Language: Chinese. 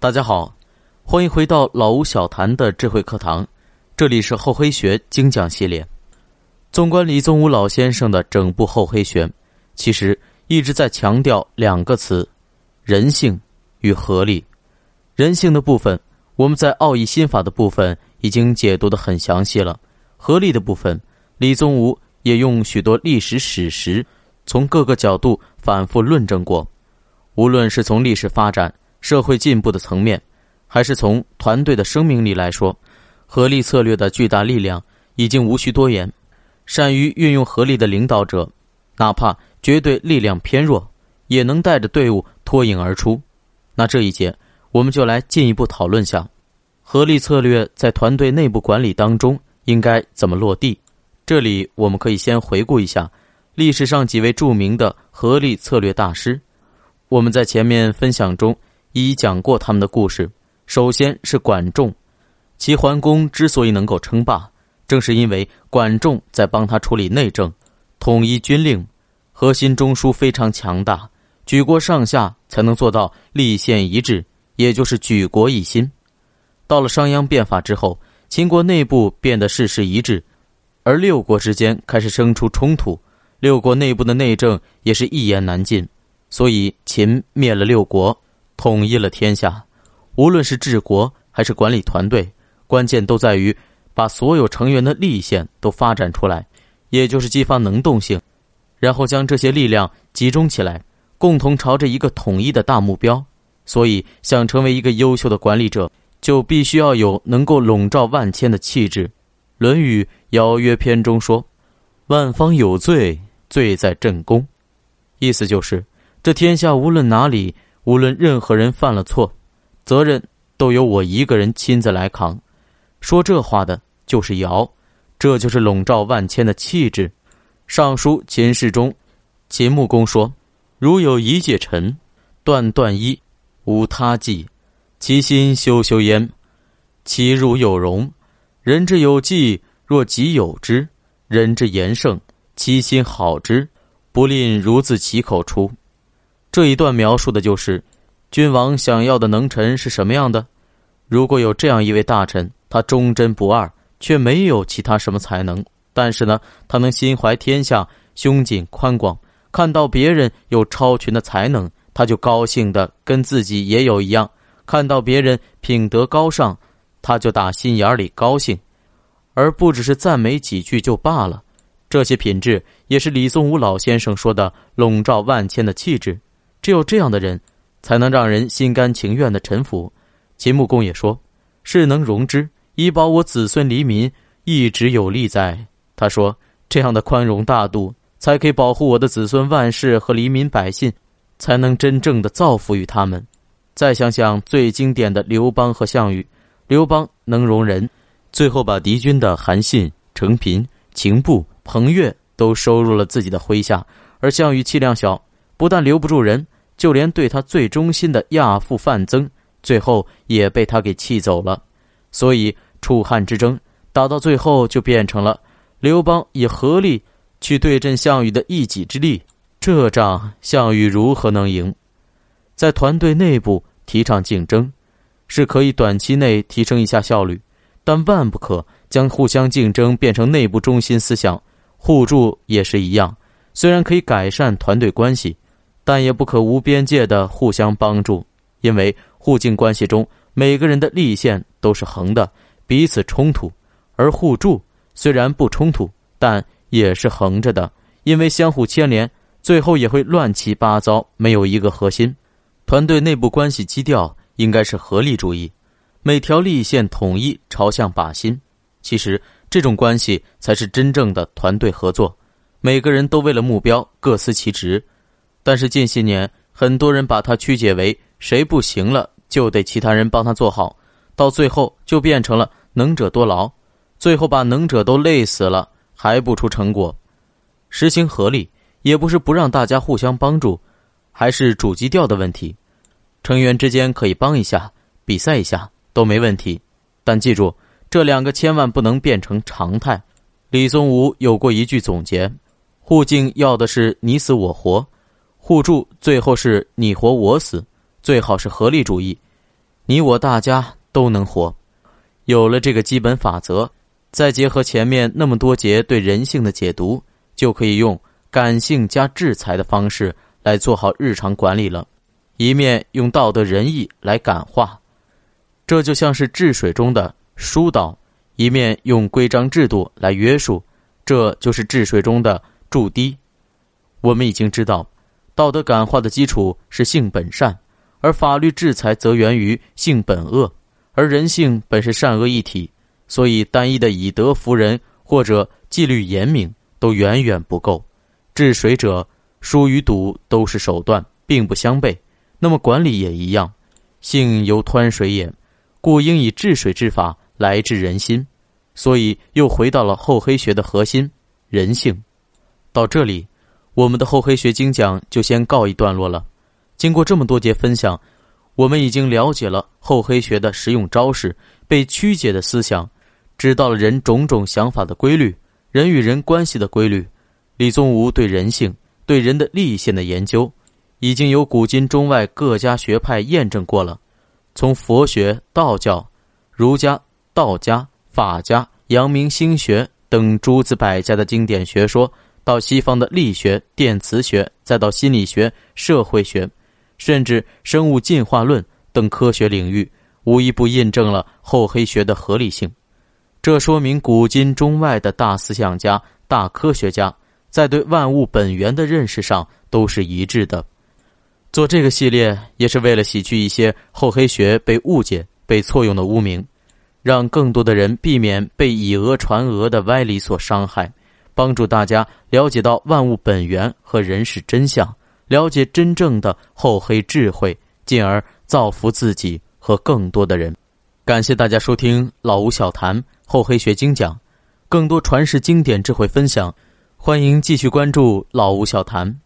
大家好，欢迎回到老吴小谈的智慧课堂，这里是厚黑学精讲系列。纵观李宗吾老先生的整部厚黑学，其实一直在强调两个词：人性与合理。人性的部分，我们在奥义心法的部分已经解读的很详细了；合理的部分，李宗吾也用许多历史史实，从各个角度反复论证过。无论是从历史发展、社会进步的层面，还是从团队的生命力来说，合力策略的巨大力量已经无需多言。善于运用合力的领导者，哪怕绝对力量偏弱，也能带着队伍脱颖而出。那这一节，我们就来进一步讨论下，合力策略在团队内部管理当中应该怎么落地。这里我们可以先回顾一下历史上几位著名的合力策略大师。我们在前面分享中已讲过他们的故事。首先是管仲，齐桓公之所以能够称霸，正是因为管仲在帮他处理内政，统一军令，核心中枢非常强大，举国上下才能做到立宪一致，也就是举国一心。到了商鞅变法之后，秦国内部变得事事一致，而六国之间开始生出冲突，六国内部的内政也是一言难尽。所以，秦灭了六国，统一了天下。无论是治国还是管理团队，关键都在于把所有成员的力线都发展出来，也就是激发能动性，然后将这些力量集中起来，共同朝着一个统一的大目标。所以，想成为一个优秀的管理者，就必须要有能够笼罩万千的气质。《论语·邀约篇》中说：“万方有罪，罪在正宫。”意思就是。这天下无论哪里，无论任何人犯了错，责任都由我一个人亲自来扛。说这话的就是尧，这就是笼罩万千的气质。尚书秦世中，秦穆公说：“如有一介臣，断断衣，无他计，其心修修焉，其如有容。人之有计，若己有之；人之言胜，其心好之，不吝如自其口出。”这一段描述的就是，君王想要的能臣是什么样的？如果有这样一位大臣，他忠贞不二，却没有其他什么才能，但是呢，他能心怀天下，胸襟宽广，看到别人有超群的才能，他就高兴的跟自己也有一样；看到别人品德高尚，他就打心眼里高兴，而不只是赞美几句就罢了。这些品质也是李宗吾老先生说的笼罩万千的气质。只有这样的人，才能让人心甘情愿的臣服。秦穆公也说：“是能容之，以保我子孙黎民，一直有利在。”他说：“这样的宽容大度，才可以保护我的子孙万世和黎民百姓，才能真正的造福于他们。”再想想最经典的刘邦和项羽，刘邦能容人，最后把敌军的韩信、程平、秦布、彭越都收入了自己的麾下，而项羽气量小。不但留不住人，就连对他最忠心的亚父范增，最后也被他给气走了。所以楚汉之争打到最后，就变成了刘邦以合力去对阵项羽的一己之力。这仗项羽如何能赢？在团队内部提倡竞争，是可以短期内提升一下效率，但万不可将互相竞争变成内部中心思想。互助也是一样，虽然可以改善团队关系。但也不可无边界的互相帮助，因为互敬关系中每个人的立线都是横的，彼此冲突；而互助虽然不冲突，但也是横着的，因为相互牵连，最后也会乱七八糟，没有一个核心。团队内部关系基调应该是合力主义，每条立线统一朝向靶心。其实这种关系才是真正的团队合作，每个人都为了目标各司其职。但是近些年，很多人把它曲解为谁不行了就得其他人帮他做好，到最后就变成了能者多劳，最后把能者都累死了，还不出成果。实行合力也不是不让大家互相帮助，还是主基调的问题。成员之间可以帮一下、比赛一下都没问题，但记住这两个千万不能变成常态。李宗吾有过一句总结：互敬要的是你死我活。互助最后是你活我死，最好是合力主义。你我大家都能活。有了这个基本法则，再结合前面那么多节对人性的解读，就可以用感性加制裁的方式来做好日常管理了。一面用道德仁义来感化，这就像是治水中的疏导；一面用规章制度来约束，这就是治水中的筑堤。我们已经知道，道德感化的基础是性本善，而法律制裁则源于性本恶。而人性本是善恶一体，所以单一的以德服人或者纪律严明都远远不够。治水者疏与堵都是手段，并不相悖。那么管理也一样，性犹湍水也，故应以治水之法来治人心。所以又回到了厚黑学的核心——人性。到这里，我们的厚黑学精讲就先告一段落了。经过这么多节分享，我们已经了解了厚黑学的实用招式，被曲解的思想，知道了人种种想法的规律，人与人关系的规律。李宗吾对人性、对人的立线的研究。已经有古今中外各家学派验证过了，从佛学、道教、儒家、道家、法家、阳明心学等诸子百家的经典学说，到西方的力学、电磁学，再到心理学、社会学，甚至生物进化论等科学领域，无一不印证了厚黑学的合理性。这说明古今中外的大思想家、大科学家，在对万物本源的认识上都是一致的。做这个系列也是为了洗去一些厚黑学被误解、被错用的污名，让更多的人避免被以讹传讹的歪理所伤害，帮助大家了解到万物本源和人世真相，了解真正的厚黑智慧，进而造福自己和更多的人。感谢大家收听老吴小谈厚黑学精讲，更多传世经典智慧分享，欢迎继续关注老吴小谈。